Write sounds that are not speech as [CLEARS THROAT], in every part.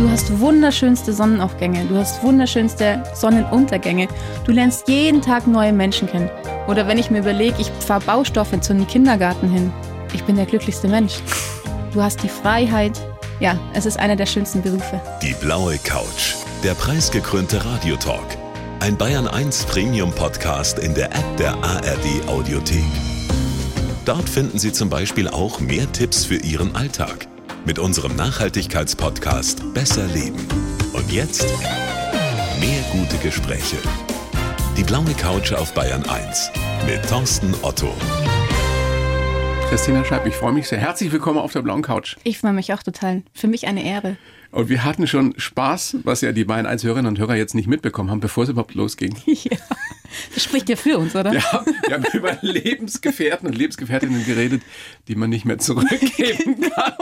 Du hast wunderschönste Sonnenaufgänge, du hast wunderschönste Sonnenuntergänge. Du lernst jeden Tag neue Menschen kennen. Oder wenn ich mir überlege, ich fahre Baustoffe zu einem Kindergarten hin. Ich bin der glücklichste Mensch. Du hast die Freiheit. Ja, es ist einer der schönsten Berufe. Die blaue Couch. Der preisgekrönte Radiotalk. Ein Bayern 1 Premium Podcast in der App der ARD Audiothek. Dort finden Sie zum Beispiel auch mehr Tipps für Ihren Alltag mit unserem Nachhaltigkeitspodcast Besser Leben. Und jetzt mehr gute Gespräche. Die blaue Couch auf Bayern 1 mit Thorsten Otto. Christina Scheib, ich freue mich sehr. Herzlich willkommen auf der blauen Couch. Ich freue mich auch total. Für mich eine Ehre. Und wir hatten schon Spaß, was ja die beiden 1 Hörerinnen und Hörer jetzt nicht mitbekommen haben, bevor es überhaupt losging. [LAUGHS] Ja, das spricht ja für uns, oder? Ja, wir haben über Lebensgefährten und Lebensgefährtinnen geredet, die man nicht mehr zurückgeben [LAUGHS] kann.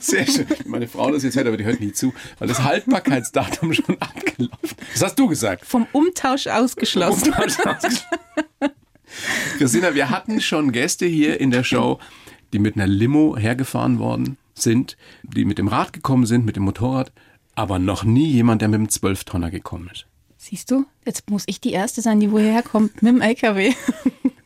Sehr schön. Meine Frau das jetzt hört, aber die hört nie zu, weil das Haltbarkeitsdatum schon abgelaufen ist. Das hast du gesagt. Vom Umtausch ausgeschlossen. Umtausch ausgeschlossen. Christina, wir hatten schon Gäste hier in der Show, die mit einer Limo hergefahren worden sind, die mit dem Rad gekommen sind, mit dem Motorrad, aber noch nie jemand, der mit dem Zwölftonner gekommen ist. Siehst du, jetzt muss ich die Erste sein, die woher kommt, mit dem LKW.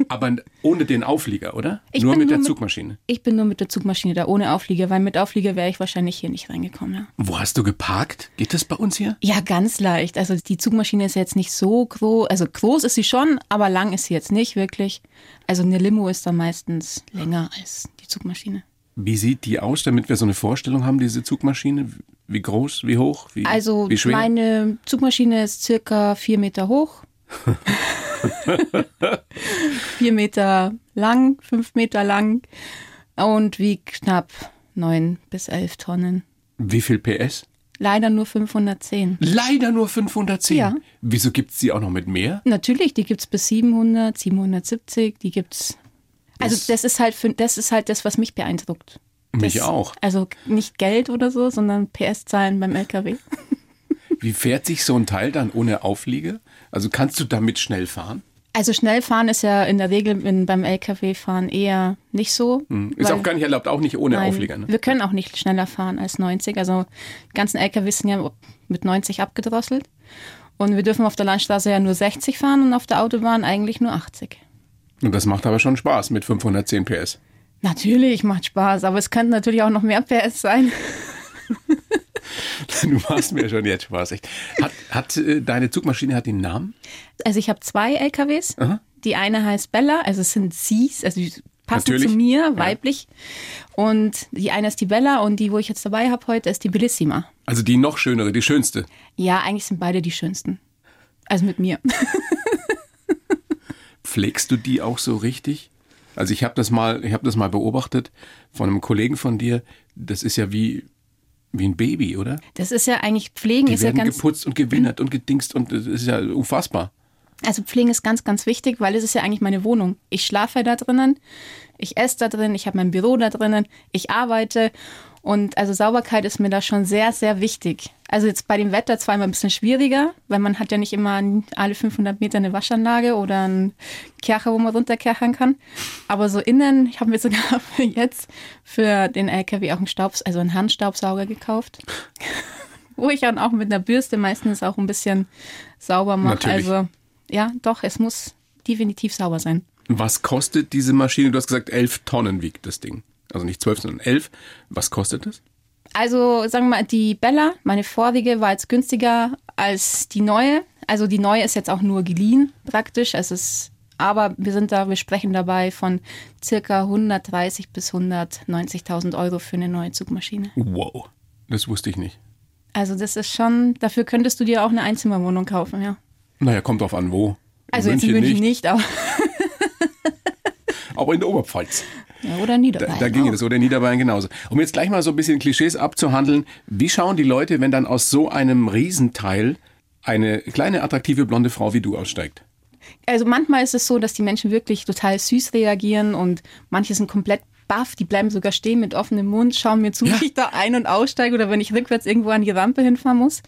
Aber ohne den Auflieger, oder? Ich nur mit nur der Zugmaschine. Mit, ich bin nur mit der Zugmaschine da, ohne Auflieger, weil mit Auflieger wäre ich wahrscheinlich hier nicht reingekommen. Ja. Wo hast du geparkt? Geht das bei uns hier? Ja, ganz leicht. Also die Zugmaschine ist jetzt nicht so groß. Also groß ist sie schon, aber lang ist sie jetzt nicht wirklich. Also eine Limo ist da meistens länger als die Zugmaschine. Wie sieht die aus, damit wir so eine Vorstellung haben, diese Zugmaschine? Wie groß, wie hoch, wie, also wie schwer? meine Zugmaschine ist circa vier Meter hoch. [LAUGHS] vier Meter lang, fünf Meter lang und wiegt knapp neun bis elf Tonnen. Wie viel PS? Leider nur 510. Leider nur 510? Ja. Wieso gibt es die auch noch mit mehr? Natürlich, die gibt es bis 700, 770, die gibt es. Also das ist halt für, das ist halt das, was mich beeindruckt. Mich das, auch. Also nicht Geld oder so, sondern PS-Zahlen beim LKW. Wie fährt sich so ein Teil dann ohne Aufliege? Also kannst du damit schnell fahren? Also schnell fahren ist ja in der Regel in, beim LKW-Fahren eher nicht so. Hm. Ist auch gar nicht erlaubt, auch nicht ohne nein, Auflieger. Ne? Wir können auch nicht schneller fahren als 90. Also die ganzen LKWs sind ja mit 90 abgedrosselt. Und wir dürfen auf der Landstraße ja nur 60 fahren und auf der Autobahn eigentlich nur 80. Und das macht aber schon Spaß mit 510 PS. Natürlich macht Spaß, aber es könnte natürlich auch noch mehr PS sein. [LAUGHS] du machst mir schon jetzt Spaß. Echt. Hat, hat äh, deine Zugmaschine hat den Namen? Also ich habe zwei LKWs. Aha. Die eine heißt Bella, also es sind Sie's, also die passen Natürlich. zu mir, weiblich. Ja. Und die eine ist die Bella und die, wo ich jetzt dabei habe heute, ist die Bellissima. Also die noch schönere, die schönste. Ja, eigentlich sind beide die schönsten. Also mit mir. [LAUGHS] Pflegst du die auch so richtig? Also ich habe das mal, ich habe das mal beobachtet von einem Kollegen von dir. Das ist ja wie wie ein Baby, oder? Das ist ja eigentlich Pflegen die ist werden ja ganz geputzt und gewinnert und gedingst und das ist ja unfassbar. Also Pflegen ist ganz, ganz wichtig, weil es ist ja eigentlich meine Wohnung. Ich schlafe da drinnen, ich esse da drin, ich habe mein Büro da drinnen, ich arbeite und also Sauberkeit ist mir da schon sehr, sehr wichtig. Also jetzt bei dem Wetter zwar immer ein bisschen schwieriger, weil man hat ja nicht immer alle 500 Meter eine Waschanlage oder einen Kercher, wo man runterkerchern kann. Aber so innen, ich habe mir sogar [LAUGHS] für jetzt für den LKW auch einen Staubs, also einen Handstaubsauger gekauft. [LAUGHS] wo ich dann auch mit einer Bürste meistens auch ein bisschen sauber mache. Also ja, doch, es muss definitiv sauber sein. Was kostet diese Maschine? Du hast gesagt, 11 Tonnen wiegt das Ding. Also nicht 12, sondern 11. Was kostet das? Also sagen wir mal, die Bella, meine vorige, war jetzt günstiger als die neue. Also die neue ist jetzt auch nur geliehen praktisch. Es ist, aber wir sind da, wir sprechen dabei von circa 130 bis 190.000 Euro für eine neue Zugmaschine. Wow, das wusste ich nicht. Also das ist schon, dafür könntest du dir auch eine Einzimmerwohnung kaufen, ja. Naja, kommt drauf an, wo. In also München jetzt in München nicht, nicht aber. [LAUGHS] aber in der Oberpfalz. Ja, oder Niederbayern. Da, da ginge das, oder Niederbayern genauso. Um jetzt gleich mal so ein bisschen Klischees abzuhandeln, wie schauen die Leute, wenn dann aus so einem Riesenteil eine kleine attraktive blonde Frau wie du aussteigt? Also manchmal ist es so, dass die Menschen wirklich total süß reagieren und manche sind komplett baff, die bleiben sogar stehen mit offenem Mund, schauen mir zu, Ja. wie ich da ein- und aussteige oder wenn ich rückwärts irgendwo an die Rampe hinfahren muss.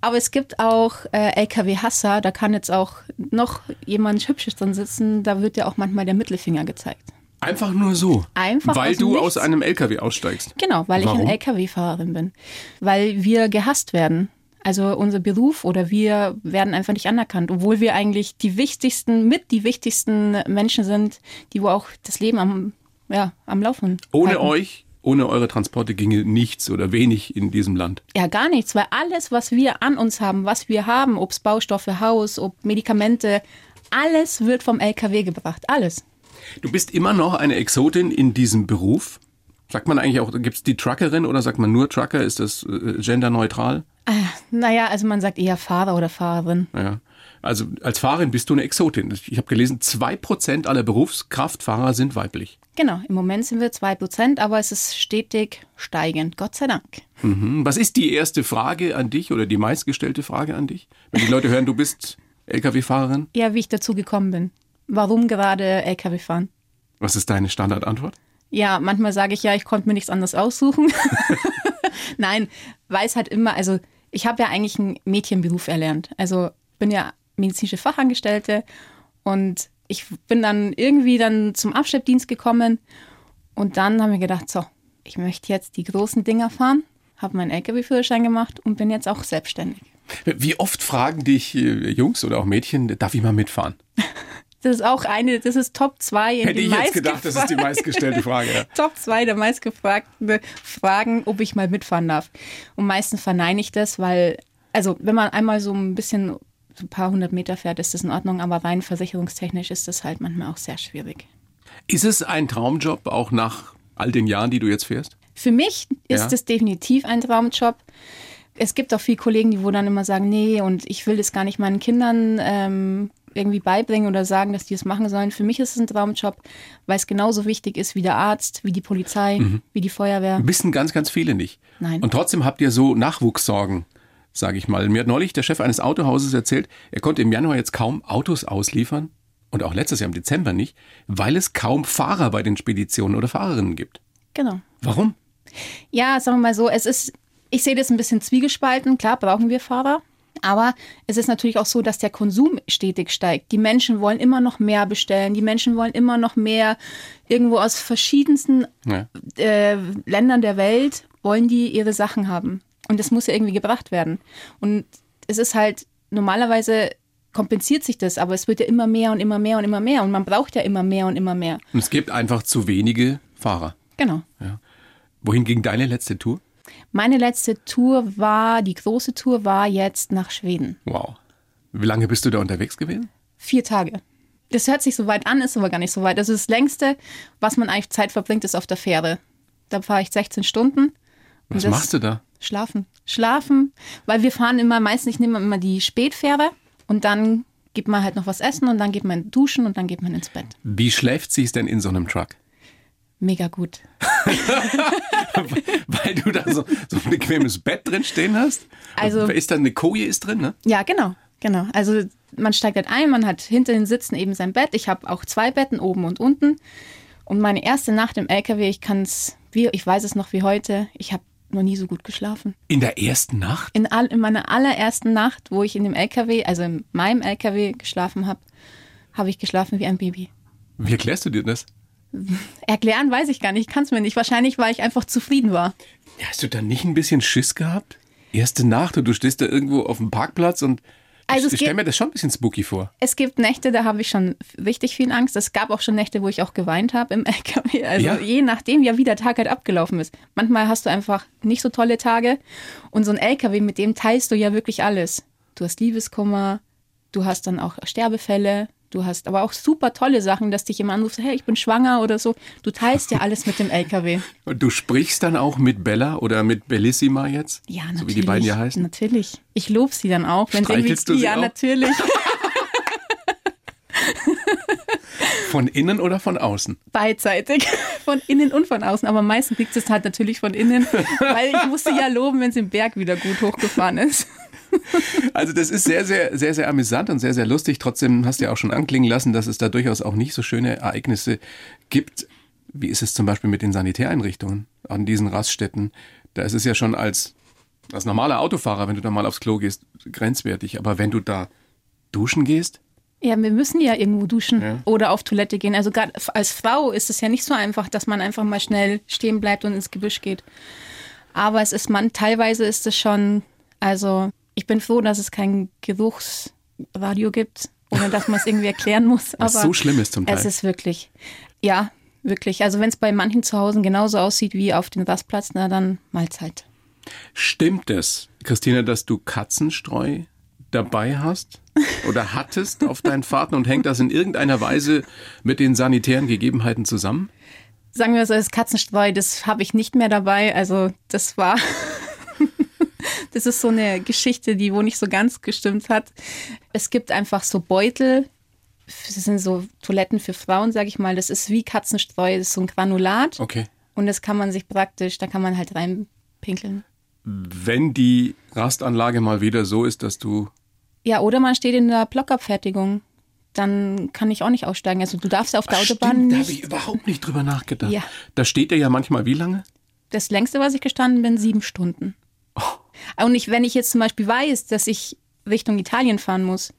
Aber es gibt auch äh, LKW-Hasser, da kann jetzt auch noch jemand Hübsches drin sitzen, da wird ja auch manchmal der Mittelfinger gezeigt. Einfach nur so. Einfach Weil aus du nichts. aus einem LKW aussteigst. Genau, weil Warum? ich eine Lkw-Fahrerin bin. Weil wir gehasst werden. Also unser Beruf oder wir werden einfach nicht anerkannt, obwohl wir eigentlich die wichtigsten, mit die wichtigsten Menschen sind, die wo auch das Leben am, ja, am Laufen Ohne halten. euch, ohne eure Transporte ginge nichts oder wenig in diesem Land. Ja, gar nichts, weil alles, was wir an uns haben, was wir haben, ob es Baustoffe, Haus, ob Medikamente, alles wird vom LKW gebracht. Alles. Du bist immer noch eine Exotin in diesem Beruf. Sagt man eigentlich auch, gibt es die Truckerin oder sagt man nur Trucker? Ist das äh, genderneutral? Ah, naja, also man sagt eher Fahrer oder Fahrerin. Ja. Also als Fahrerin bist du eine Exotin. Ich habe gelesen, 2% aller Berufskraftfahrer sind weiblich. Genau, im Moment sind wir 2%, aber es ist stetig steigend, Gott sei Dank. Hm, Was ist die erste Frage an dich oder die meistgestellte Frage an dich? Wenn die Leute hören, du bist Lkw-Fahrerin, Ja, wie ich dazu gekommen bin. Warum gerade LKW fahren? was ist deine Standardantwort? Ja, manchmal sage ich ja, ich konnte mir nichts anderes aussuchen. [LAUGHS] Nein, weil es halt immer, also ich habe ja eigentlich einen Mädchenberuf erlernt. Also bin ja medizinische Fachangestellte und ich bin dann irgendwie dann zum Abschleppdienst gekommen und dann haben wir gedacht, so, ich möchte jetzt die großen Dinger fahren, habe meinen LKW-Führerschein gemacht und bin jetzt auch selbstständig. Wie oft fragen dich äh, Jungs oder auch Mädchen, darf ich mal mitfahren? [LAUGHS] Das ist auch eine, das ist Top 2 in Hätte ich jetzt gedacht, das ist die meistgestellte Frage. Ja. [LAUGHS] Top 2 der meistgefragten Fragen, ob ich mal mitfahren darf. Und meistens verneine ich das, weil, also wenn man einmal so ein bisschen, ein paar hundert Meter fährt, ist das in Ordnung, aber rein versicherungstechnisch ist das halt manchmal auch sehr schwierig. Ist es ein Traumjob, auch nach all den Jahren, die du jetzt fährst? Für mich ist Ja. es definitiv ein Traumjob. Es gibt auch viele Kollegen, die wo dann immer sagen, nee, und ich will das gar nicht meinen Kindern ähm, irgendwie beibringen oder sagen, dass die es machen sollen. Für mich ist es ein Traumjob, weil es genauso wichtig ist wie der Arzt, wie die Polizei, wie die Feuerwehr. Wissen ganz, ganz viele nicht. Nein. Und trotzdem habt ihr so Nachwuchssorgen, sage ich mal. Mir hat neulich der Chef eines Autohauses erzählt, er konnte im Januar jetzt kaum Autos ausliefern und auch letztes Jahr im Dezember nicht, weil es kaum Fahrer bei den Speditionen oder Fahrerinnen gibt. Genau. Warum? Ja, sagen wir mal so, es ist, ich sehe das ein bisschen zwiegespalten. Klar brauchen wir Fahrer. Aber es ist natürlich auch so, dass der Konsum stetig steigt. Die Menschen wollen immer noch mehr bestellen. Die Menschen wollen immer noch mehr irgendwo aus verschiedensten Ja. äh, Ländern der Welt wollen die ihre Sachen haben. Und das muss ja irgendwie gebracht werden. Und es ist halt, normalerweise kompensiert sich das, aber es wird ja immer mehr und immer mehr und immer mehr. Und man braucht ja immer mehr und immer mehr. Und es gibt einfach zu wenige Fahrer. Genau. Wohin ging deine letzte Tour? Meine letzte Tour war, die große Tour war jetzt nach Schweden. Wow. Wie lange bist du da unterwegs gewesen? Vier Tage. Das hört sich so weit an, ist aber gar nicht so weit. Also das längste, was man eigentlich Zeit verbringt, ist auf der Fähre. Da fahre ich 16 Stunden. Und Was das- machst du da? Schlafen. Schlafen, weil wir fahren immer, meistens, ich nehme immer die Spätfähre und dann gibt man halt noch was essen und dann geht man duschen und dann geht man ins Bett. Wie schläft sich's denn in so einem Truck? Mega gut. [LAUGHS] Weil du da so, so ein bequemes Bett drin stehen hast? Also- ist da eine Koje ist drin, ne? Ja, genau, genau. Also man steigt halt ein, man hat hinter den Sitzen eben sein Bett. Ich habe auch zwei Betten oben und unten. Und meine erste Nacht im LKW, ich kann es, ich weiß es noch wie heute, ich habe noch nie so gut geschlafen. In der ersten Nacht? In, all, in meiner allerersten Nacht, wo ich in dem LKW, also in meinem LKW geschlafen habe, habe ich geschlafen wie ein Baby. Wie erklärst du dir das? Erklären weiß ich gar nicht, ich kann es mir nicht. Wahrscheinlich, weil ich einfach zufrieden war. Hast du da nicht ein bisschen Schiss gehabt? Erste Nacht und du stehst da irgendwo auf dem Parkplatz und Also ich stelle mir das schon ein bisschen spooky vor. Es gibt Nächte, da habe ich schon richtig viel Angst. Es gab auch schon Nächte, wo ich auch geweint habe im [LAUGHS] LKW. Also Ja. je nachdem, ja, wie der Tag halt abgelaufen ist. Manchmal hast du einfach nicht so tolle Tage. Und so ein LKW, mit dem teilst du ja wirklich alles. Du hast Liebeskummer, du hast dann auch Sterbefälle, du hast aber auch super tolle Sachen, dass dich jemand anruft, hey, ich bin schwanger oder so. Du teilst ja alles mit dem LKW. Und du sprichst dann auch mit Bella oder mit Bellissima jetzt? Ja, natürlich. So wie die beiden ja heißen? Natürlich. Ich lobe sie dann auch. Wenn sie Streichelst du sie ja, auch? natürlich. [LAUGHS] Von innen oder von außen? beidseitig, [LAUGHS] von innen und von außen. Aber meistens liegt es halt natürlich von innen, weil ich musste ja loben, wenn es im Berg wieder gut hochgefahren ist. Also das ist sehr, sehr, sehr, sehr amüsant und sehr, sehr lustig. Trotzdem hast du ja auch schon anklingen lassen, dass es da durchaus auch nicht so schöne Ereignisse gibt. Wie ist es zum Beispiel mit den Sanitäreinrichtungen an diesen Raststätten? Da ist es ja schon als, als normaler Autofahrer, wenn du da mal aufs Klo gehst, grenzwertig. Aber wenn du da duschen gehst, Ja, wir müssen ja irgendwo duschen ja. oder auf Toilette gehen. Also gerade als Frau ist es ja nicht so einfach, dass man einfach mal schnell stehen bleibt und ins Gebüsch geht. Aber es ist man, teilweise ist es schon, also ich bin froh, dass es kein Geruchsradio gibt, ohne dass man es irgendwie erklären muss. Was Aber so schlimm ist zum Teil. Es ist wirklich, ja, wirklich. Also wenn es bei manchen zu Hause genauso aussieht wie auf dem Rastplatz, na dann Mahlzeit. Stimmt es, Christina, dass du Katzenstreu dabei hast oder hattest auf deinen Fahrten und hängt das in irgendeiner Weise mit den sanitären Gegebenheiten zusammen? Sagen wir so, das Katzenstreu, das habe ich nicht mehr dabei. Also das war, [LAUGHS] das ist so eine Geschichte, die wo nicht so ganz gestimmt hat. Es gibt einfach so Beutel, das sind so Toiletten für Frauen, sage ich mal. Das ist wie Katzenstreu, das ist so ein Granulat. Okay. Und das kann man sich praktisch, da kann man halt reinpinkeln. Wenn die Rastanlage mal wieder so ist, dass du ja, oder man steht in der Blockabfertigung. Dann kann ich auch nicht aussteigen. Also du darfst auf der Ach, Autobahn stimmt, nicht. Da habe ich überhaupt nicht drüber nachgedacht. Ja. Da steht er ja manchmal wie lange? Das längste, was ich gestanden bin, sieben Stunden. Oh. Und ich, wenn ich jetzt zum Beispiel weiß, dass ich Richtung Italien fahren muss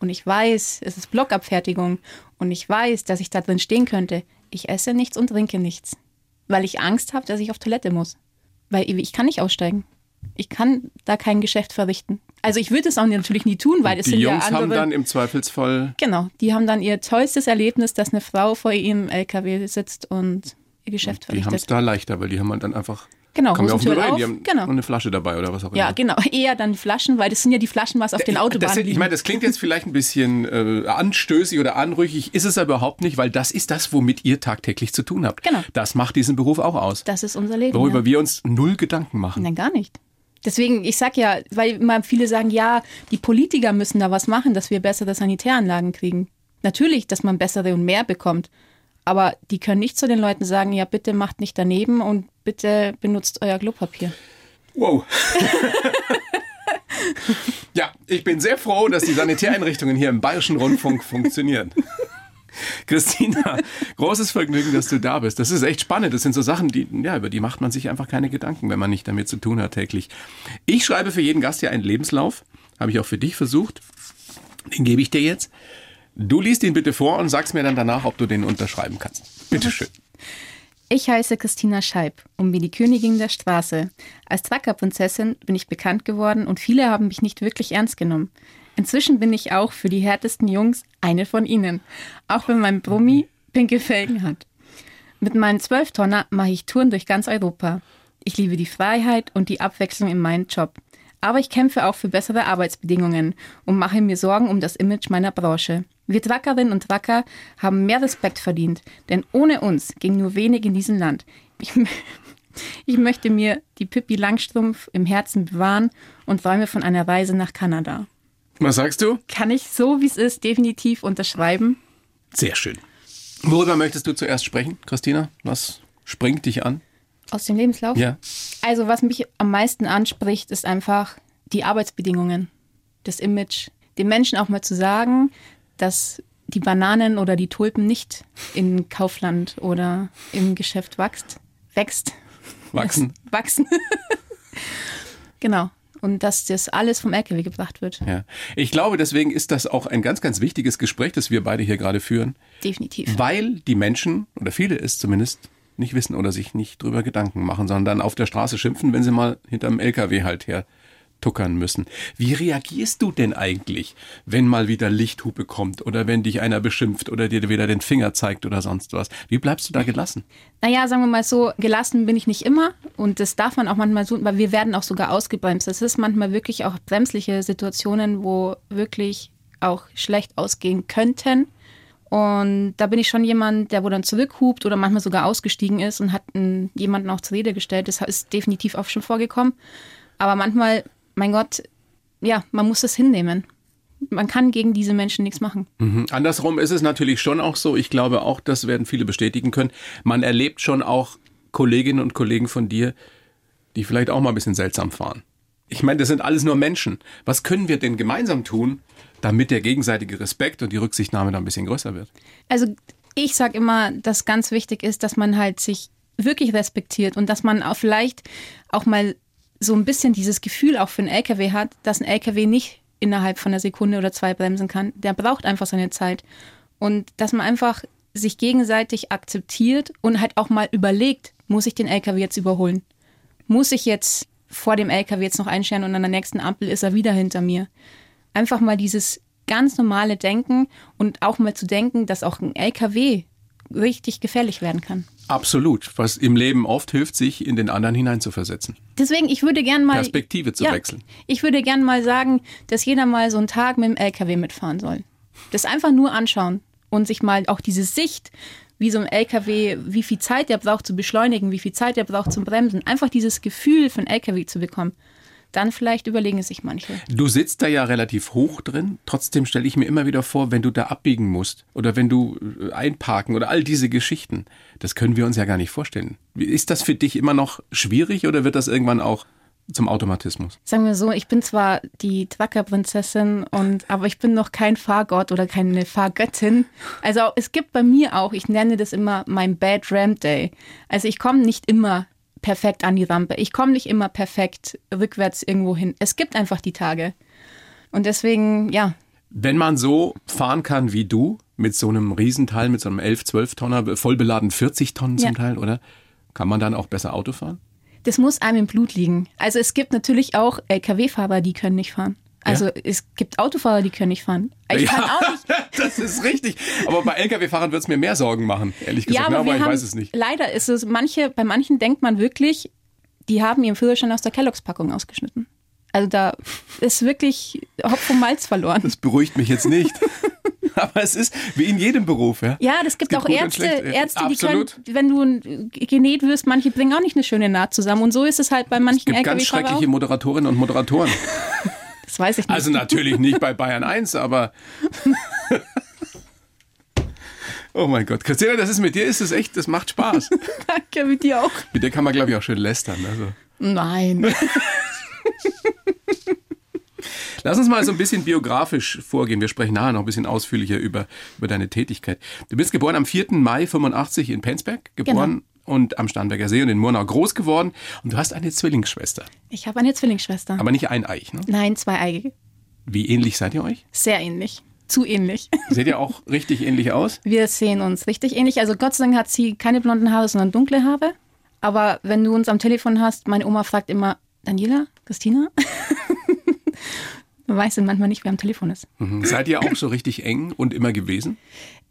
und ich weiß, es ist Blockabfertigung und ich weiß, dass ich da drin stehen könnte, ich esse nichts und trinke nichts, weil ich Angst habe, dass ich auf Toilette muss. Weil ich kann nicht aussteigen. Ich kann da kein Geschäft verrichten. Also ich würde es auch natürlich nie tun, weil es die sind Jungs ja andere. haben dann im Zweifelsfall. Genau, die haben dann ihr tollstes Erlebnis, dass eine Frau vor ihrem LKW sitzt und ihr Geschäft die verrichtet. Die haben es da leichter, weil die haben dann einfach. Genau, kommen auf, auf. Die haben genau. eine Flasche dabei oder was auch immer. Ja, genau. [LAUGHS] Eher dann Flaschen, weil das sind ja die Flaschen, was auf den Autobahnen liegen. Ich meine, das klingt jetzt vielleicht ein bisschen äh, anstößig oder anrüchig, ist es aber überhaupt nicht, weil das ist das, womit ihr tagtäglich zu tun habt. Genau. Das macht diesen Beruf auch aus. Das ist unser Leben. Worüber ja. wir uns null Gedanken machen. Nein, gar nicht. Deswegen, ich sag ja, weil immer viele sagen, ja, die Politiker müssen da was machen, dass wir bessere Sanitäranlagen kriegen. Natürlich, dass man bessere und mehr bekommt. Aber die können nicht zu den Leuten sagen, ja, bitte macht nicht daneben und bitte benutzt euer Klopapier. Wow. [LAUGHS] ja, ich bin sehr froh, dass die Sanitäreinrichtungen hier im Bayerischen Rundfunk funktionieren. [LAUGHS] Christina, großes Vergnügen, dass du da bist. Das ist echt spannend. Das sind so Sachen, die, ja, über die macht man sich einfach keine Gedanken, wenn man nicht damit zu tun hat täglich. Ich schreibe für jeden Gast hier einen Lebenslauf. Habe ich auch für dich versucht. Den gebe ich dir jetzt. Du liest ihn bitte vor und sagst mir dann danach, ob du den unterschreiben kannst. Bitte schön. Ich heiße Christina Scheib und bin die Königin der Straße. Als Trackerprinzessin bin ich bekannt geworden und viele haben mich nicht wirklich ernst genommen. Inzwischen bin ich auch für die härtesten Jungs eine von ihnen, auch wenn mein Brummi pinke Felgen hat. Mit meinen Zwölftonner mache ich Touren durch ganz Europa. Ich liebe die Freiheit und die Abwechslung in meinem Job. Aber ich kämpfe auch für bessere Arbeitsbedingungen und mache mir Sorgen um das Image meiner Branche. Wir Trackerinnen und Tracker haben mehr Respekt verdient, denn ohne uns ging nur wenig in diesem Land. Ich, [LAUGHS] ich möchte mir die Pippi Langstrumpf im Herzen bewahren und träume von einer Reise nach Kanada. Was sagst du? Kann ich so, wie es ist, definitiv unterschreiben. Sehr schön. Worüber möchtest du zuerst sprechen, Christina? Was springt dich an? Aus dem Lebenslauf? Ja. Also, was mich am meisten anspricht, ist einfach die Arbeitsbedingungen, das Image. Den Menschen auch mal zu sagen, dass die Bananen oder die Tulpen nicht in Kaufland oder im Geschäft wächst. Wächst. Wachsen. [LAUGHS] Wachsen. [LAUGHS] genau und dass das alles vom LKW gebracht wird. Ja. Ich glaube, deswegen ist das auch ein ganz, ganz wichtiges Gespräch, das wir beide hier gerade führen. Definitiv. Weil die Menschen, oder viele es zumindest, nicht wissen oder sich nicht drüber Gedanken machen, sondern auf der Straße schimpfen, wenn sie mal hinterm LKW halt her tuckern müssen. Wie reagierst du denn eigentlich, wenn mal wieder Lichthupe kommt oder wenn dich einer beschimpft oder dir wieder den Finger zeigt oder sonst was? Wie bleibst du da gelassen? Naja, sagen wir mal so, gelassen bin ich nicht immer und das darf man auch manchmal so, weil wir werden auch sogar ausgebremst. Es ist manchmal wirklich auch bremsliche Situationen, wo wirklich auch schlecht ausgehen könnten. Und da bin ich schon jemand, der wo dann zurückhupt oder manchmal sogar ausgestiegen ist und hat einen, jemanden auch zur Rede gestellt. Das ist definitiv auch schon vorgekommen. Aber manchmal mein Gott, ja, man muss das hinnehmen. Man kann gegen diese Menschen nichts machen. Mhm. Andersrum ist es natürlich schon auch so, ich glaube auch, das werden viele bestätigen können, man erlebt schon auch Kolleginnen und Kollegen von dir, die vielleicht auch mal ein bisschen seltsam fahren. Ich meine, das sind alles nur Menschen. Was können wir denn gemeinsam tun, damit der gegenseitige Respekt und die Rücksichtnahme da ein bisschen größer wird? Also ich sage immer, dass ganz wichtig ist, dass man halt sich wirklich respektiert und dass man auch vielleicht auch mal so ein bisschen dieses Gefühl auch für einen LKW hat, dass ein LKW nicht innerhalb von einer Sekunde oder zwei bremsen kann. Der braucht einfach seine Zeit. Und dass man einfach sich gegenseitig akzeptiert und halt auch mal überlegt, muss ich den LKW jetzt überholen? Muss ich jetzt vor dem LKW jetzt noch einscheren und an der nächsten Ampel ist er wieder hinter mir? Einfach mal dieses ganz normale Denken und auch mal zu denken, dass auch ein LKW richtig gefährlich werden kann. Absolut. Was im Leben oft hilft, sich in den anderen hineinzuversetzen. Deswegen, ich würde gerne mal. Perspektive zu ja, wechseln. Ich würde gerne mal sagen, dass jeder mal so einen Tag mit dem LKW mitfahren soll. Das einfach nur anschauen und sich mal auch diese Sicht, wie so ein LKW, wie viel Zeit der braucht zu beschleunigen, wie viel Zeit der braucht zum Bremsen, einfach dieses Gefühl von LKW zu bekommen dann vielleicht überlegen es sich manche. Du sitzt da ja relativ hoch drin. Trotzdem stelle ich mir immer wieder vor, wenn du da abbiegen musst oder wenn du äh, einparken oder all diese Geschichten, das können wir uns ja gar nicht vorstellen. Ist das für dich immer noch schwierig oder wird das irgendwann auch zum Automatismus? Sagen wir so, ich bin zwar die Truckerprinzessin und aber ich bin noch kein Fahrgott oder keine Fahrgöttin. Also es gibt bei mir auch, ich nenne das immer mein Bad Ram Day. Also ich komme nicht immer perfekt an die Rampe. Ich komme nicht immer perfekt rückwärts irgendwo hin. Es gibt einfach die Tage. Und deswegen, ja. Wenn man so fahren kann wie du, mit so einem Riesenteil, mit so einem 11, 12 Tonner, vollbeladen 40 Tonnen zum ja. Teil, oder? Kann man dann auch besser Auto fahren? Das muss einem im Blut liegen. Also es gibt natürlich auch Lkw-Fahrer, die können nicht fahren. Also ja. es gibt Autofahrer, die können nicht fahren. Ich ja, kann auch nicht. [LAUGHS] das ist richtig. Aber bei Lkw-Fahrern wird es mir mehr Sorgen machen, ehrlich gesagt. Ja, aber, aber ich haben, weiß es nicht. Leider ist es, manche, bei manchen denkt man wirklich, die haben ihren Führerschein aus der Kelloggs-Packung ausgeschnitten. Also da ist wirklich Hopf und Malz verloren. Das beruhigt mich jetzt nicht. [LAUGHS] Aber es ist wie in jedem Beruf, ja. Ja, das gibt, gibt auch Ärzte, Ärzte, die können, wenn du genäht wirst, manche bringen auch nicht eine schöne Naht zusammen. Und so ist es halt bei manchen es gibt ganz schreckliche Moderatorinnen und Moderatoren. [LAUGHS] Das weiß ich nicht. Also natürlich nicht bei Bayern 1, aber. [LAUGHS] Oh mein Gott. Christina, das ist mit dir ist es echt, das macht Spaß. [LAUGHS] Danke, mit dir auch. Mit dir kann man, glaube ich, auch schön lästern. Also. Nein. [LAUGHS] Lass uns mal so ein bisschen biografisch vorgehen. Wir sprechen nachher noch ein bisschen ausführlicher über, über deine Tätigkeit. Du bist geboren am 4. Mai 85 in Penzberg, geboren genau und am Starnberger See und in Murnau groß geworden. Und du hast eine Zwillingsschwester. Ich habe eine Zwillingsschwester. Aber nicht eineig, ne? Nein, zweieige. Wie ähnlich seid ihr euch? Sehr ähnlich. Zu ähnlich. [LAUGHS] Seht ihr auch richtig ähnlich aus? Wir sehen uns richtig ähnlich. Also Gott sei Dank hat sie keine blonden Haare, sondern dunkle Haare. Aber wenn du uns am Telefon hast, meine Oma fragt immer, Daniela, Christina? [LAUGHS] Man weiß dann manchmal nicht, wer am Telefon ist. Mhm. Seid ihr auch so richtig eng und immer gewesen?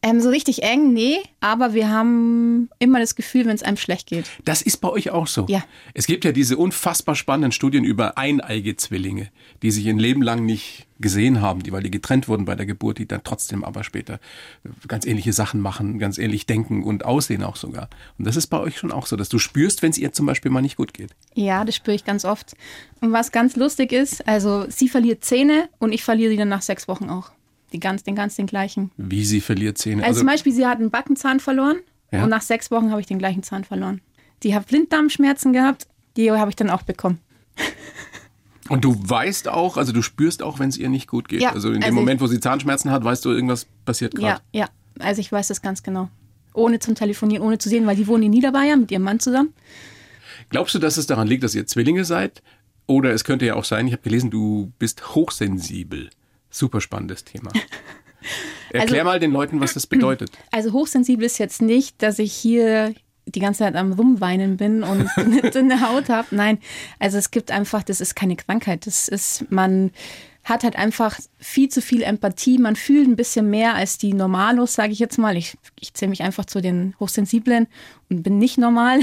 Ähm, so richtig eng, nee, aber wir haben immer das Gefühl, wenn es einem schlecht geht. Das ist bei euch auch so. Ja. Es gibt ja diese unfassbar spannenden Studien über eineige Zwillinge, die sich ein Leben lang nicht gesehen haben, die, weil die getrennt wurden bei der Geburt, die dann trotzdem aber später ganz ähnliche Sachen machen, ganz ähnlich denken und aussehen auch sogar. Und das ist bei euch schon auch so, dass du spürst, wenn es ihr zum Beispiel mal nicht gut geht. Ja, das spüre ich ganz oft. Und was ganz lustig ist, also sie verliert Zähne und ich verliere sie dann nach sechs Wochen auch. Die ganz, den ganz den gleichen. Wie sie verliert Zähne? Also, also zum Beispiel, sie hat einen Backenzahn verloren ja? und nach sechs Wochen habe ich den gleichen Zahn verloren. Die hat Blinddarmschmerzen gehabt, die habe ich dann auch bekommen. [LAUGHS] Und du weißt auch, also du spürst auch, wenn es ihr nicht gut geht. Ja, also in dem also Moment, wo sie Zahnschmerzen hat, weißt du, irgendwas passiert gerade. Ja, ja. Also ich weiß das ganz genau. Ohne zum Telefonieren, ohne zu sehen, weil die wohnen in Niederbayern mit ihrem Mann zusammen. Glaubst du, dass es daran liegt, dass ihr Zwillinge seid? Oder es könnte ja auch sein, ich habe gelesen, du bist hochsensibel. Super spannendes Thema. [LAUGHS] Erklär also, mal den Leuten, was das bedeutet. [CLEARS THROAT] Also hochsensibel ist jetzt nicht, dass ich hier die ganze Zeit am Rumweinen bin und [LAUGHS] eine dünne Haut habe. Nein, also es gibt einfach, das ist keine Krankheit. Das ist, man hat halt einfach viel zu viel Empathie. Man fühlt ein bisschen mehr als die Normalos, sage ich jetzt mal. Ich, ich zähle mich einfach zu den Hochsensiblen und bin nicht normal.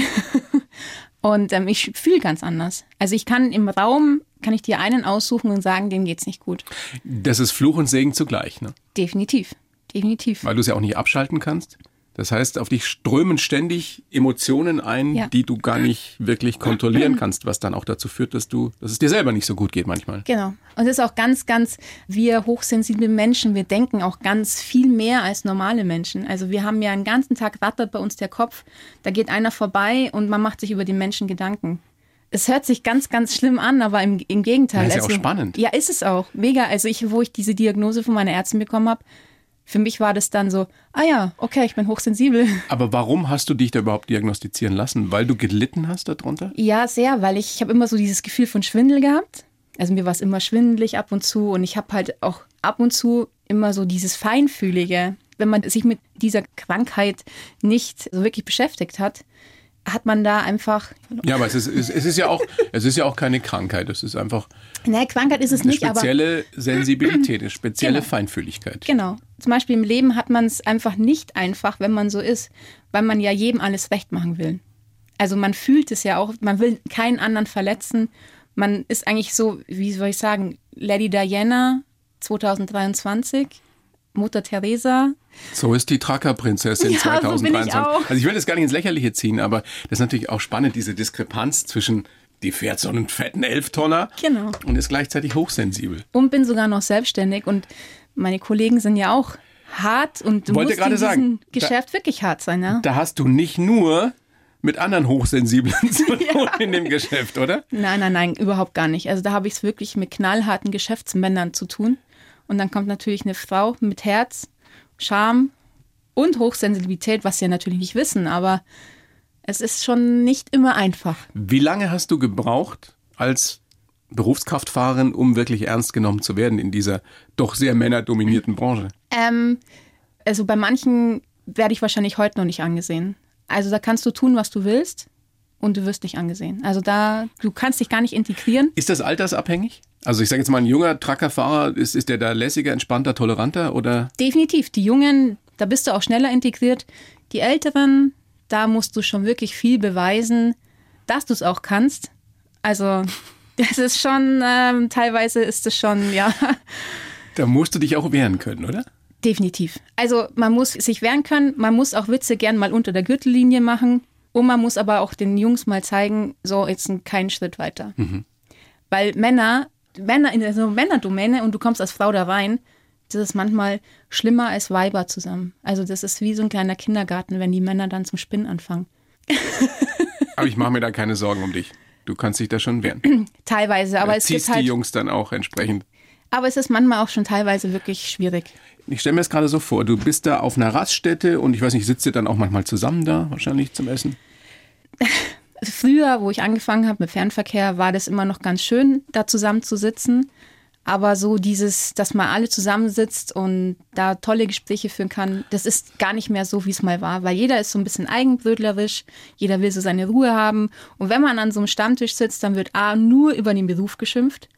[LAUGHS] und ähm, ich fühle ganz anders. Also ich kann im Raum kann ich dir einen aussuchen und sagen, dem geht's nicht gut. Das ist Fluch und Segen zugleich, ne? Definitiv. Definitiv. Weil du es ja auch nicht abschalten kannst. Das heißt, auf dich strömen ständig Emotionen ein, ja. die du gar nicht wirklich kontrollieren [CLEARS THROAT] kannst, was dann auch dazu führt, dass du, dass es dir selber nicht so gut geht manchmal. Genau. Und das ist auch ganz, ganz, wir hochsensible Menschen, wir denken auch ganz viel mehr als normale Menschen. Also wir haben ja einen ganzen Tag rattert bei uns der Kopf, da geht einer vorbei und man macht sich über den Menschen Gedanken es hört sich ganz, ganz schlimm an, aber im, im Gegenteil. Das ist also, ja auch spannend. Ja, ist es auch. Mega. Also ich, wo ich diese Diagnose von meiner Ärztin bekommen habe, für mich war das dann so, ah ja, okay, ich bin hochsensibel. [LAUGHS] Aber warum hast du dich da überhaupt diagnostizieren lassen? Weil du gelitten hast darunter? Ja, sehr, weil ich, ich habe immer so dieses Gefühl von Schwindel gehabt. Also mir war es immer schwindelig ab und zu und ich habe halt auch ab und zu immer so dieses Feinfühlige. Wenn man sich mit dieser Krankheit nicht so wirklich beschäftigt hat, hat man da einfach. Ja, aber es ist, es ist ja auch, es ist ja auch keine Krankheit. Es ist einfach. Ne, Krankheit ist es eine nicht, aber. spezielle Sensibilität, eine spezielle Genau. Feinfühligkeit. Genau. Zum Beispiel im Leben hat man es einfach nicht einfach, wenn man so ist, weil man ja jedem alles recht machen will. Also man fühlt es ja auch, man will keinen anderen verletzen. Man ist eigentlich so, wie soll ich sagen, Lady Diana 2023, Mutter Teresa. So ist die Tracker-Prinzessin Ja, so bin ich 2023. Also ich will das gar nicht ins Lächerliche ziehen, aber das ist natürlich auch spannend, diese Diskrepanz zwischen, die fährt so einen fetten Elftonner Genau. und ist gleichzeitig hochsensibel. Und bin sogar noch selbstständig und meine Kollegen sind ja auch hart und du Wollte musst in diesem sagen, da- Geschäft wirklich hart sein, ja? Da hast du nicht nur mit anderen Hochsensiblen zu [LAUGHS] tun in dem Geschäft, oder? Nein, nein, nein, überhaupt gar nicht. Also da habe ich es wirklich mit knallharten Geschäftsmännern zu tun. Und dann kommt natürlich eine Frau mit Herz, Charme und Hochsensibilität, was sie ja natürlich nicht wissen, aber es ist schon nicht immer einfach. Wie lange hast du gebraucht als Berufskraftfahrerin, um wirklich ernst genommen zu werden in dieser doch sehr männerdominierten Branche? Ähm, also bei manchen werde ich wahrscheinlich heute noch nicht angesehen. Also da kannst du tun, was du willst und du wirst nicht angesehen. Also da, du kannst dich gar nicht integrieren. Ist das altersabhängig? Also ich sage jetzt mal, ein junger Truckerfahrer, ist, ist der da lässiger, entspannter, toleranter oder? Definitiv. Die Jungen, da bist du auch schneller integriert. Die Älteren, da musst du schon wirklich viel beweisen, dass du es auch kannst. Also, [LAUGHS] das ist schon, ähm, teilweise ist es schon, ja, [LAUGHS] Da musst du dich auch wehren können, oder? definitiv. Also, man muss sich wehren können, man muss auch Witze gern mal unter der Gürtellinie machen und man muss aber auch den Jungs mal zeigen, so, jetzt keinen Schritt weiter. Weil Männer, Männer in der so Männerdomäne und du kommst als Frau da rein, das ist manchmal schlimmer als Weiber zusammen. Also das ist wie so ein kleiner Kindergarten, wenn die Männer dann zum Spinnen anfangen. [LAUGHS] Aber ich mache mir da keine Sorgen um dich. Du kannst dich da schon wehren. [CLEARS THROAT] Teilweise, aber es gibt ziehst die halt, Jungs dann auch entsprechend. aber es ist manchmal auch schon teilweise wirklich schwierig. Ich stelle mir das gerade so vor, du bist da auf einer Raststätte und ich weiß nicht, sitzt ihr dann auch manchmal zusammen da, wahrscheinlich zum Essen? [LAUGHS] Früher, wo ich angefangen habe mit Fernverkehr, war das immer noch ganz schön, da zusammen zu sitzen. Aber so dieses, dass man alle zusammensitzt und da tolle Gespräche führen kann, das ist gar nicht mehr so, wie es mal war. Weil jeder ist so ein bisschen eigenbrötlerisch, jeder will so seine Ruhe haben. Und wenn man an so einem Stammtisch sitzt, dann wird A, nur über den Beruf geschimpft,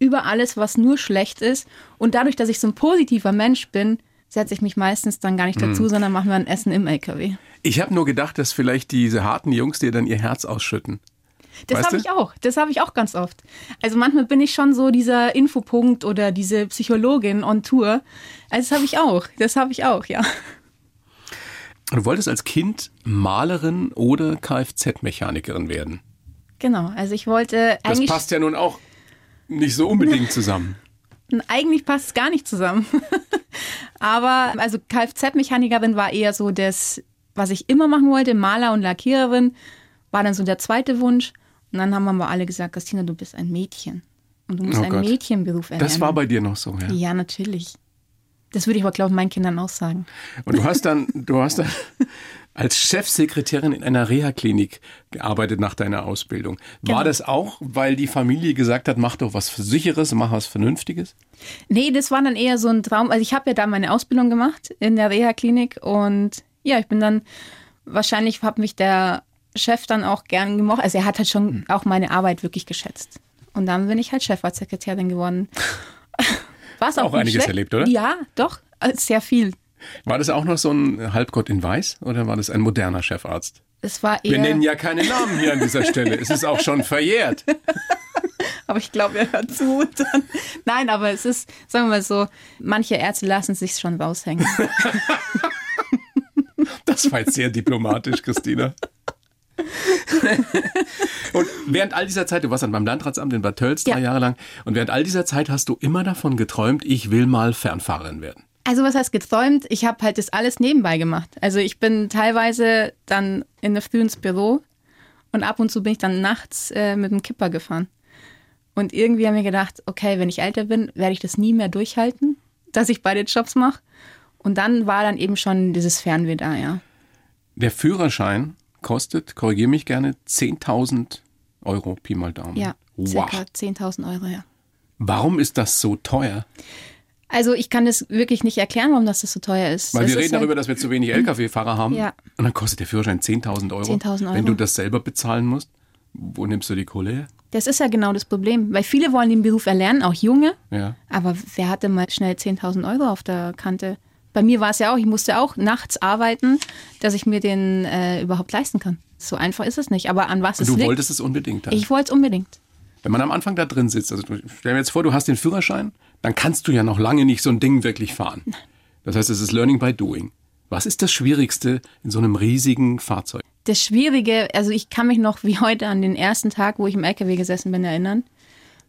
über alles, was nur schlecht ist. Und dadurch, dass ich so ein positiver Mensch bin, setze ich mich meistens dann gar nicht dazu, sondern mache mir ein Essen im LKW. Ich habe nur gedacht, dass vielleicht diese harten Jungs dir dann ihr Herz ausschütten. Das habe ich auch. Das habe ich auch ganz oft. Also manchmal bin ich schon so dieser Infopunkt oder diese Psychologin on Tour. Also das habe ich auch. Das habe ich auch, ja. Du wolltest als Kind Malerin oder Kfz-Mechanikerin werden. Genau. Also ich wollte Das eigentlich, passt ja nun auch nicht so unbedingt [LAUGHS] zusammen. Eigentlich passt es gar nicht zusammen. [LAUGHS] Aber also Kfz-Mechanikerin war eher so das, was ich immer machen wollte. Maler und Lackiererin war dann so der zweite Wunsch. Und dann haben wir alle gesagt, Christina, du bist ein Mädchen. Und du musst Oh einen Gott. Mädchenberuf erlernen. Das war bei dir noch so, ja. Ja, natürlich. Das würde ich aber, glaube ich, meinen Kindern auch sagen. Und du hast dann, du hast dann [LAUGHS] als Chefsekretärin in einer Reha-Klinik gearbeitet nach deiner Ausbildung. War Genau. das auch, weil die Familie gesagt hat, mach doch was Sicheres, mach was Vernünftiges? Nee, das war dann eher so ein Traum. Also ich habe ja da meine Ausbildung gemacht in der Reha-Klinik und ja, ich bin dann, wahrscheinlich hat mich der Chef dann auch gern gemocht. Also er hat halt schon auch meine Arbeit wirklich geschätzt. Und dann bin ich halt Chefarztsekretärin geworden. [LAUGHS] Was auch, Auch nicht einiges schlecht. erlebt, oder? Ja, doch, sehr viel. War das auch noch so ein Halbgott in Weiß oder war das ein moderner Chefarzt? Es war Wir eher, nennen ja keine Namen hier an dieser Stelle. Es ist auch schon verjährt. [LAUGHS] aber ich glaube, er hört zu. Dann, nein, aber es ist, sagen wir mal so, manche Ärzte lassen sich schon raushängen. [LAUGHS] Das war jetzt sehr diplomatisch, Christina. Und während all dieser Zeit, du warst dann beim Landratsamt in Bad Tölz drei Ja. Jahre lang, und während all dieser Zeit hast du immer davon geträumt, ich will mal Fernfahrerin werden. Also was heißt geträumt? Ich habe halt das alles nebenbei gemacht. Also ich bin teilweise dann in der Früh ins Büro und ab und zu bin ich dann nachts äh, mit dem Kipper gefahren. Und irgendwie haben wir gedacht, okay, wenn ich älter bin, werde ich das nie mehr durchhalten, dass ich beide Jobs mache. Und dann war dann eben schon dieses Fernweh da, ja. Der Führerschein kostet, korrigiere mich gerne, 10.000 Euro, Pi mal Daumen. Ja, Wow. circa 10.000 Euro, ja. Warum ist das so teuer? Also ich kann das wirklich nicht erklären, warum das, so teuer ist. Weil das wir ist reden halt- darüber, dass wir zu wenig Lkw-Fahrer haben. Ja. Und dann kostet der Führerschein 10.000 Euro. 10.000 Euro. Wenn du das selber bezahlen musst, wo nimmst du die Kohle her? Das ist ja genau das Problem, weil viele wollen den Beruf erlernen, auch Junge. Ja. Aber wer hatte mal schnell 10.000 Euro auf der Kante? Bei mir war es ja auch, ich musste auch nachts arbeiten, dass ich mir den äh, überhaupt leisten kann. So einfach ist es nicht. Aber an was Und es du liegt, wolltest es unbedingt haben. ich wollte es unbedingt. Wenn man am Anfang da drin sitzt, also du- stell dir jetzt vor, du hast den Führerschein, dann kannst du ja noch lange nicht so ein Ding wirklich fahren. Das heißt, es ist Learning by Doing. Was ist das Schwierigste in so einem riesigen Fahrzeug? Das Schwierige, also ich kann mich noch wie heute an den ersten Tag, wo ich im LKW gesessen bin, erinnern.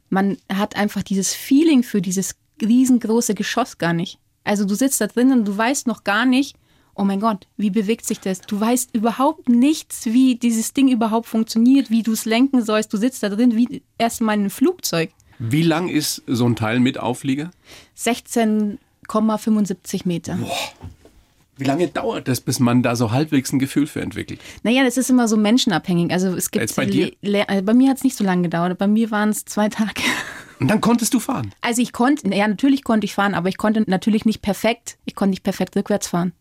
Man hat einfach dieses Feeling für dieses riesengroße Geschoss gar nicht. Also du sitzt da drin und du weißt noch gar nicht, oh mein Gott, wie bewegt sich das? Du weißt überhaupt nichts, wie dieses Ding überhaupt funktioniert, wie du es lenken sollst. Du sitzt da drin wie erstmal in einem Flugzeug. Wie lang ist so ein Teil mit Auflieger? 16,75 Meter. Wie lange dauert das, bis man da so halbwegs ein Gefühl für entwickelt? Naja, das ist immer so menschenabhängig. Also es gibt Jetzt bei dir? Le- also bei mir hat es nicht so lange gedauert. Bei mir waren es zwei Tage. [LAUGHS] Und dann konntest du fahren. Also ich konnte, ja, natürlich konnte ich fahren, aber ich konnte natürlich nicht perfekt, ich konnte nicht perfekt rückwärts fahren.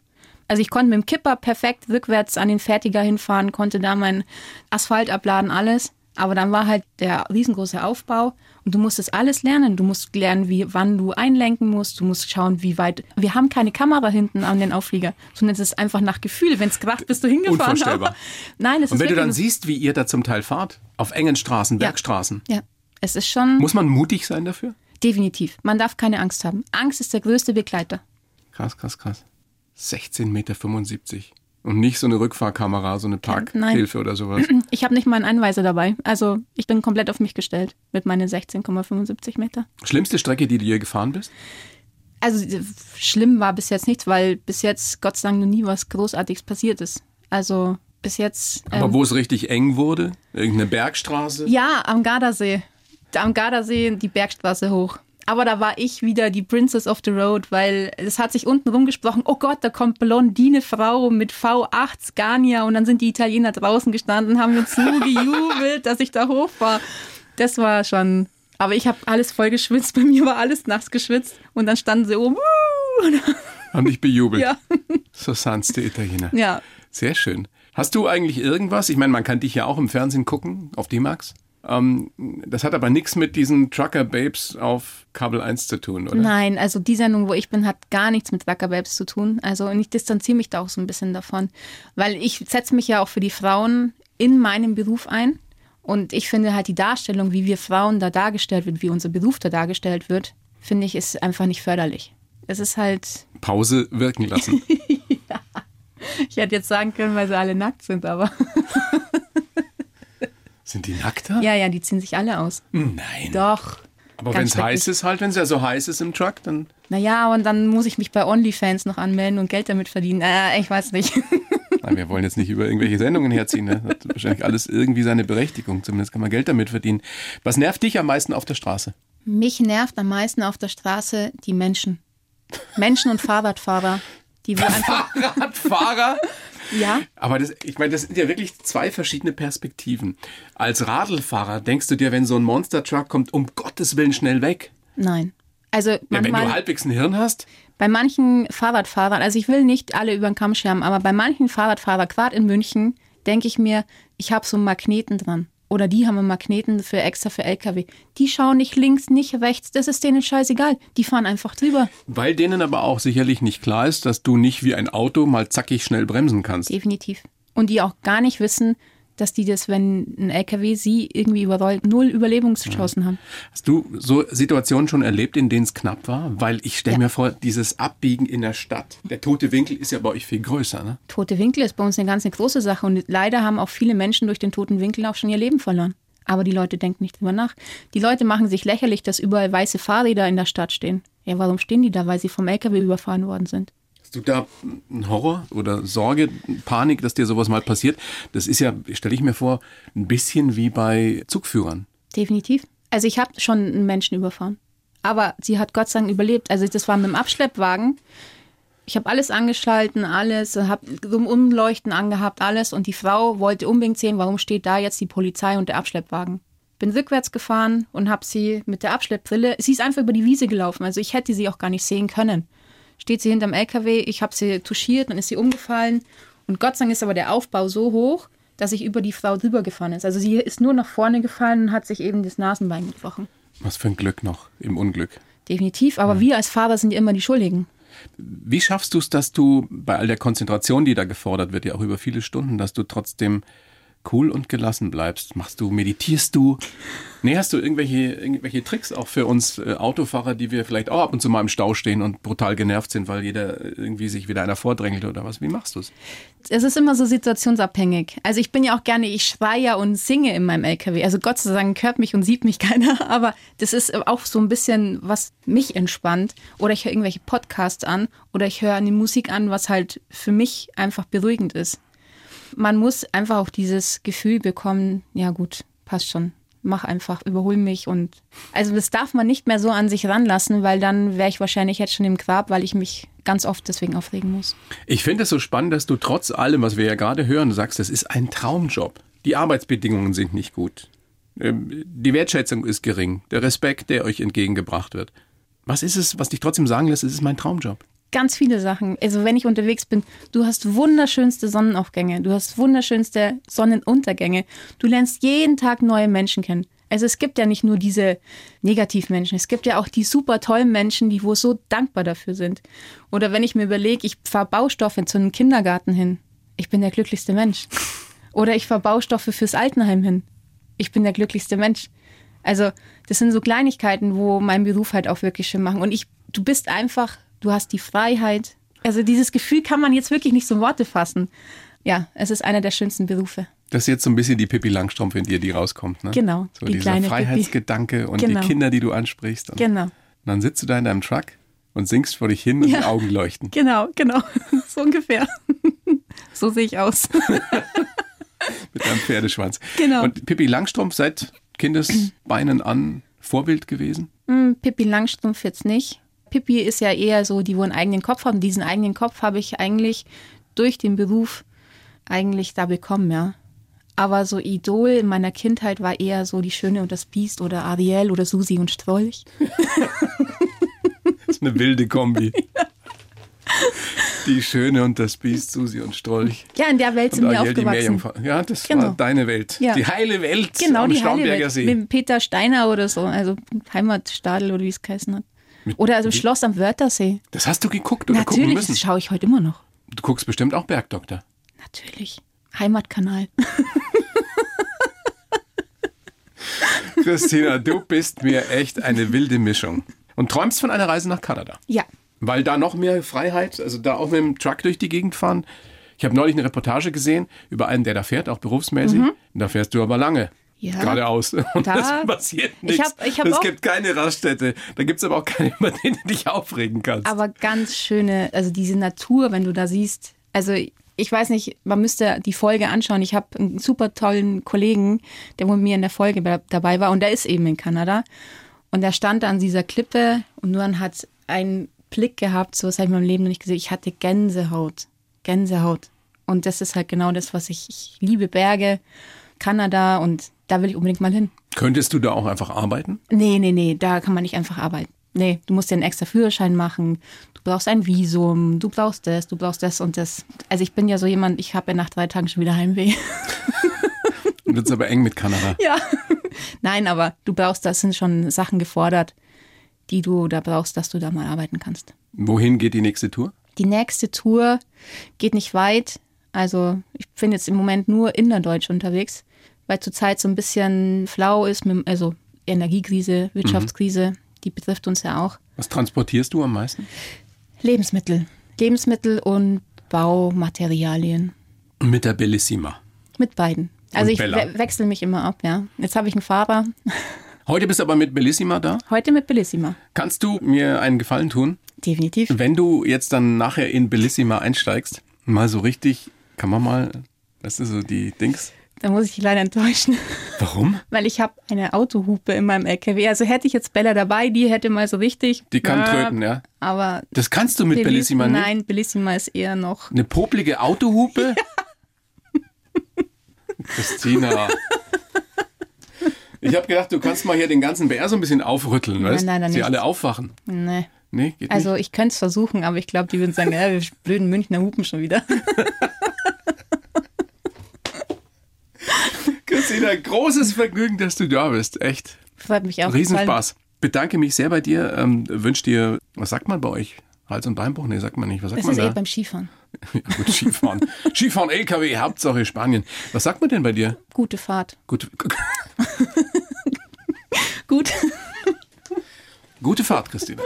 Also ich konnte mit dem Kipper perfekt rückwärts an den Fertiger hinfahren, konnte da meinen Asphalt abladen, alles. Aber dann war halt der riesengroße Aufbau und du musstest alles lernen. Du musst lernen, wie, wann du einlenken musst. Du musst schauen, wie weit. Wir haben keine Kamera hinten an den Auflieger, sondern es ist einfach nach Gefühl. Wenn es kracht, bist du hingefahren. Unvorstellbar. Aber [LAUGHS] nein, es Und ist wenn du dann siehst, wie ihr da zum Teil fahrt, auf engen Straßen, Ja. Bergstraßen, Ja, es ist schon muss man mutig sein dafür? definitiv. Man darf keine Angst haben. Angst ist der größte Begleiter. Krass, krass, krass. 16,75 Meter. Und nicht so eine Rückfahrkamera, so eine Parkhilfe oder sowas. [CLEARS THROAT] Ich habe nicht mal einen Einweiser dabei. Also ich bin komplett auf mich gestellt mit meinen 16,75 Meter. Schlimmste Strecke, die du je gefahren bist? Also äh, schlimm war bis jetzt nichts, weil bis jetzt Gott sei Dank noch nie was Großartiges passiert ist. Also bis jetzt. Aber ähm, wo es richtig eng wurde? Irgendeine Bergstraße? Ja, am Gardasee. Am Gardasee die Bergstraße hoch. Aber da war ich wieder die Princess of the Road, weil es hat sich unten rumgesprochen, oh Gott, da kommt blondine Frau mit V8 Scania und dann sind die Italiener draußen gestanden, haben uns nur [LAUGHS] gejubelt, dass ich da hoch war. Das war schon, aber ich habe alles voll geschwitzt, bei mir war alles nass geschwitzt und dann standen sie oben. "Wuh!" [LAUGHS] Haben dich bejubelt. Ja, So sanfte Italiener. ja. Sehr schön. Hast du eigentlich irgendwas? Ich meine, man kann dich ja auch im Fernsehen gucken, auf D-Max. Ähm, das hat aber nichts mit diesen Trucker Babes auf Kabel 1 zu tun, oder? Nein, also die Sendung, wo ich bin, hat gar nichts mit Wacker Babes zu tun. Also und ich distanziere mich da auch so ein bisschen davon, weil ich setze mich ja auch für die Frauen in meinem Beruf ein. Und ich finde halt die Darstellung, wie wir Frauen da dargestellt wird, wie unser Beruf da dargestellt wird, finde ich, ist einfach nicht förderlich. Es ist halt, Pause wirken lassen. [LAUGHS] ich hätte jetzt sagen können, weil sie alle nackt sind, aber [LAUGHS] Sind die nackter? ja, ja, die ziehen sich alle aus. Nein. Doch. aber wenn es heiß ist halt, wenn es ja so heiß ist im Truck, dann Naja, und dann muss ich mich bei OnlyFans noch anmelden und Geld damit verdienen. Äh, ich weiß nicht. [LAUGHS] Nein, wir wollen jetzt nicht über irgendwelche Sendungen herziehen. Ne? Das hat wahrscheinlich alles irgendwie seine Berechtigung. Zumindest kann man Geld damit verdienen. Was nervt dich am meisten auf der Straße? Mich nervt am meisten auf der Straße die Menschen. Menschen und Fahrradfahrer, die wo einfach, [LAUGHS] Radfahrer? Ja, Aber das, ich meine, das sind ja wirklich zwei verschiedene Perspektiven. Als Radlfahrer denkst du dir, wenn so ein Monster-Truck kommt, um Gottes Willen schnell weg. nein. Also Ja, wenn manchmal, du halbwegs ein Hirn hast, bei manchen Fahrradfahrern, also ich will nicht alle über den Kamm scheren, aber bei manchen Fahrradfahrern, gerade in München, denke ich mir, ich habe so einen Magneten dran. Oder die haben einen Magneten für extra für LKW. Die schauen nicht links, nicht rechts, das ist denen scheißegal. Die fahren einfach drüber. weil denen aber auch sicherlich nicht klar ist, dass du nicht wie ein Auto mal zackig schnell bremsen kannst. Definitiv. Und die auch gar nicht wissen, dass die das, wenn ein LKW sie irgendwie überrollt, null Überlebenschancen haben. Hast du so Situationen schon erlebt, in denen es knapp war? Weil ich stelle Ja. mir vor, dieses Abbiegen in der Stadt. Der tote Winkel ist ja bei euch viel größer, ne? Tote Winkel ist bei uns eine ganz eine große Sache und leider haben auch viele Menschen durch den toten Winkel auch schon ihr Leben verloren. Aber die Leute denken nicht drüber nach. Die Leute machen sich lächerlich, dass überall weiße Fahrräder in der Stadt stehen. Ja, warum stehen die da? Weil sie vom LKW überfahren worden sind. Hast du da einen Horror oder Sorge, Panik, dass dir sowas mal passiert? Das ist ja, stelle ich mir vor, ein bisschen wie bei Zugführern. Definitiv. Also ich habe schon einen Menschen überfahren. Aber sie hat Gott sei Dank überlebt. Also das war mit dem Abschleppwagen. Ich habe alles angeschalten, alles, habe Umleuchten angehabt, alles. Und die Frau wollte unbedingt sehen, warum steht da jetzt die Polizei und der Abschleppwagen. bin rückwärts gefahren und habe sie mit der Abschleppbrille, sie ist einfach über die Wiese gelaufen, also ich hätte sie auch gar nicht sehen können. Steht sie hinterm LKW, ich habe sie touchiert, dann ist sie umgefallen und Gott sei Dank ist aber der Aufbau so hoch, dass ich über die Frau drüber gefahren ist. Also sie ist nur nach vorne gefallen und hat sich eben das Nasenbein gebrochen. Was für ein Glück noch im Unglück. Definitiv, aber ja. wir als Fahrer sind ja immer die Schuldigen. Wie schaffst du es, dass du bei all der Konzentration, die da gefordert wird, ja auch über viele Stunden, dass du trotzdem cool und gelassen bleibst? Machst du, meditierst du? Nee, hast du irgendwelche, irgendwelche Tricks auch für uns äh, Autofahrer, die wir vielleicht auch ab und zu mal im Stau stehen und brutal genervt sind, weil jeder irgendwie sich wieder einer vordrängelt oder was? Wie machst du es? Es ist immer so situationsabhängig. Also ich bin ja auch gerne, ich schreie ja und singe in meinem LKW. Also Gott sei Dank hört mich und sieht mich [LAUGHS] keiner, aber das ist auch so ein bisschen, was mich entspannt. Oder ich höre irgendwelche Podcasts an oder ich höre eine Musik an, was halt für mich einfach beruhigend ist man muss einfach auch dieses Gefühl bekommen, ja gut, passt schon. Mach einfach, überhol mich und also das darf man nicht mehr so an sich ranlassen, weil dann wäre ich wahrscheinlich jetzt schon im Grab, weil ich mich ganz oft deswegen aufregen muss. Ich finde es so spannend, dass du trotz allem, was wir ja gerade hören, sagst, das ist ein Traumjob. Die Arbeitsbedingungen sind nicht gut. Ähm, die Wertschätzung ist gering. Der Respekt, der euch entgegengebracht wird. Was ist es, was dich trotzdem sagen lässt, es ist mein Traumjob? Ganz viele Sachen. Also wenn ich unterwegs bin, du hast wunderschönste Sonnenaufgänge, du hast wunderschönste Sonnenuntergänge. Du lernst jeden Tag neue Menschen kennen. Also es gibt ja nicht nur diese Negativmenschen, es gibt ja auch die super tollen Menschen, die wo so dankbar dafür sind. Oder wenn ich mir überlege, ich fahre Baustoffe zu einem Kindergarten hin, ich bin der glücklichste Mensch. Oder ich fahre Baustoffe fürs Altenheim hin, ich bin der glücklichste Mensch. Also das sind so Kleinigkeiten, wo mein Beruf halt auch wirklich schön machen. Und ich, du bist einfach du hast die Freiheit. Also dieses Gefühl kann man jetzt wirklich nicht so in Worte fassen. Ja, es ist einer der schönsten Berufe. Das ist jetzt so ein bisschen die Pippi Langstrumpf in dir, die rauskommt. Ne? Genau. So die dieser Freiheitsgedanke Pippi. und genau. die Kinder, die du ansprichst. Und genau. Und dann sitzt du da in deinem Truck und singst vor dich hin und ja. die Augen leuchten. Genau, genau. [LAUGHS] So ungefähr. [LAUGHS] so sehe ich aus. [LAUGHS] Mit deinem Pferdeschwanz. Genau. Und Pippi Langstrumpf seit Kindesbeinen an Vorbild gewesen? Mm, Pippi Langstrumpf jetzt nicht. Pippi ist ja eher so, die wo einen eigenen Kopf haben. Diesen eigenen Kopf habe ich eigentlich durch den Beruf eigentlich da bekommen, ja. Aber so Idol in meiner Kindheit war eher so die Schöne und das Biest oder Ariel oder Susi und Strolch. [LAUGHS] das ist eine wilde Kombi. [LAUGHS] Die Schöne und das Biest, Susi und Strolch. Ja, in der Welt sind wir aufgewachsen. Ja, das genau. war deine Welt. Ja. Die heile Welt genau, am die Starnberger heile Welt. See. Mit Peter Steiner oder so, also Heimatstadel oder wie es geheißen hat. Oder also Schloss am Wörthersee. Das hast du geguckt oder Natürlich, das schaue ich heute immer noch. Du guckst bestimmt auch Bergdoktor. Natürlich. Heimatkanal. [LAUGHS] Christina, du bist mir echt eine wilde Mischung. Und träumst von einer Reise nach Kanada. Ja. Weil da noch mehr Freiheit, also da auch mit dem Truck durch die Gegend fahren. Ich habe neulich eine Reportage gesehen über einen, der da fährt, auch berufsmäßig. Mhm. Da fährst du aber lange ja. geradeaus. [LAUGHS] Und da, das passiert nichts. Ich hab, ich hab es gibt keine Raststätte. Da gibt es aber auch keine, [LAUGHS] über den du dich aufregen kannst. Aber ganz schöne, also diese Natur, wenn du da siehst. Also ich weiß nicht, man müsste die Folge anschauen. Ich habe einen super tollen Kollegen, der mit mir in der Folge dabei war und der ist eben in Kanada. Und der stand an dieser Klippe und nur hat einen Blick gehabt, so was habe ich in meinem Leben noch nicht gesehen. Ich hatte Gänsehaut. Gänsehaut. Und das ist halt genau das, was ich, ich liebe Berge, Kanada und da will ich unbedingt mal hin. Könntest du da auch einfach arbeiten? Nee, nee, nee, da kann man nicht einfach arbeiten. Nee, du musst dir einen extra Führerschein machen, du brauchst ein Visum, du brauchst das, du brauchst das und das. Also ich bin ja so jemand, ich habe ja nach drei Tagen schon wieder Heimweh. [LAUGHS] Wird es aber eng mit Kanada. [LAUGHS] Ja. Nein, aber du brauchst, das sind schon Sachen gefordert, die du da brauchst, dass du da mal arbeiten kannst. Wohin geht die nächste Tour? Die nächste Tour geht nicht weit. Also ich bin jetzt im Moment nur innerdeutsch unterwegs weil zurzeit so ein bisschen flau ist, mit, also Energiekrise, Wirtschaftskrise, mhm. die betrifft uns ja auch. Was transportierst du am meisten? Lebensmittel. Lebensmittel und Baumaterialien. Mit der Bellissima? Mit beiden. Also und ich we wechsle mich immer ab, ja. Jetzt habe ich einen Fahrer. [LAUGHS] Heute bist du aber mit Bellissima da? Heute mit Bellissima. Kannst du mir einen Gefallen tun? Definitiv. Wenn du jetzt dann nachher in Bellissima einsteigst, mal so richtig, kann man mal, weißt du, so die Dings, da muss ich dich leider enttäuschen. Warum? [LAUGHS] Weil ich habe eine Autohupe in meinem LKW. Also hätte ich jetzt Bella dabei, die hätte mal so richtig. Die kann äh, tröten, ja. Aber. Das kannst du mit Bellissima nicht? Nein, Bellissima ist eher noch. Eine poplige Autohupe? [LAUGHS] Ja. Christina. Ich habe gedacht, du kannst mal hier den ganzen BR so ein bisschen aufrütteln, weißt? nein, nein, Sie nicht. alle aufwachen. Nee. Nee, geht Also nicht. ich könnte es versuchen, aber ich glaube, die würden sagen, ja, wir blöden Münchner hupen schon wieder. [LAUGHS] Christina, großes Vergnügen, dass du da bist. Echt. Freut mich auch. Riesenspaß. Bedanke mich sehr bei dir. Ähm, wünsch dir, was sagt man bei euch? Hals- und Beinbruch? Nee, sagt man nicht. Was sagt Das man ist eh da? beim Skifahren. [LAUGHS] Ja, gut, Skifahren. [LAUGHS] Skifahren, LKW, Hauptsache Spanien. Was sagt man denn bei dir? Gute Fahrt. Gut, [LAUGHS] Gut. gute Fahrt, Christina.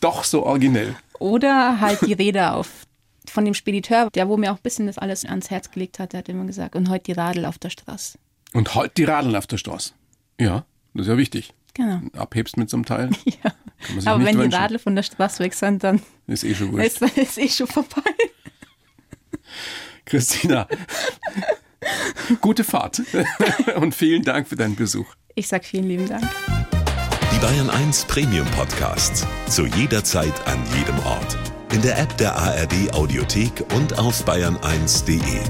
Doch so originell. Oder halt die Rede auf von dem Spediteur, der wo mir auch ein bisschen das alles ans Herz gelegt hat, der hat immer gesagt, und heute die Radl auf der Straße. Und heute die Radeln auf der Straße. Ja, das ist ja wichtig. Genau. Abhebst mit so einem Teil. [LAUGHS] Ja. Aber wenn die wünschen. Radl von der Straße weg sind, dann Ist eh schon wurscht. [LAUGHS] ist, ist eh schon vorbei. [LAUGHS] Christina, gute Fahrt und vielen Dank für deinen Besuch. Ich sag vielen lieben Dank. Die Bayern 1 Premium Podcasts. Zu jeder Zeit, an jedem Ort. In der App der ARD Audiothek und auf bayern1.de.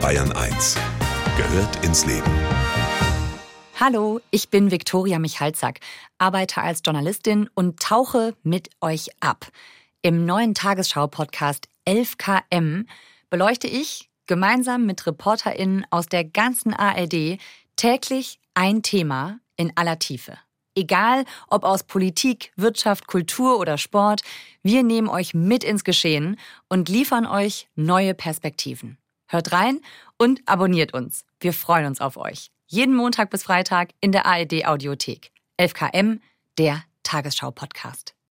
Bayern 1 gehört ins Leben. Hallo, ich bin Viktoria Michalzack, arbeite als Journalistin und tauche mit euch ab. Im neuen Tagesschau-Podcast 11KM beleuchte ich gemeinsam mit ReporterInnen aus der ganzen ARD täglich ein Thema in aller Tiefe. Egal, ob aus Politik, Wirtschaft, Kultur oder Sport, wir nehmen euch mit ins Geschehen und liefern euch neue Perspektiven. Hört rein und abonniert uns. Wir freuen uns auf euch. Jeden Montag bis Freitag in der ARD Audiothek. 11KM, der Tagesschau-Podcast.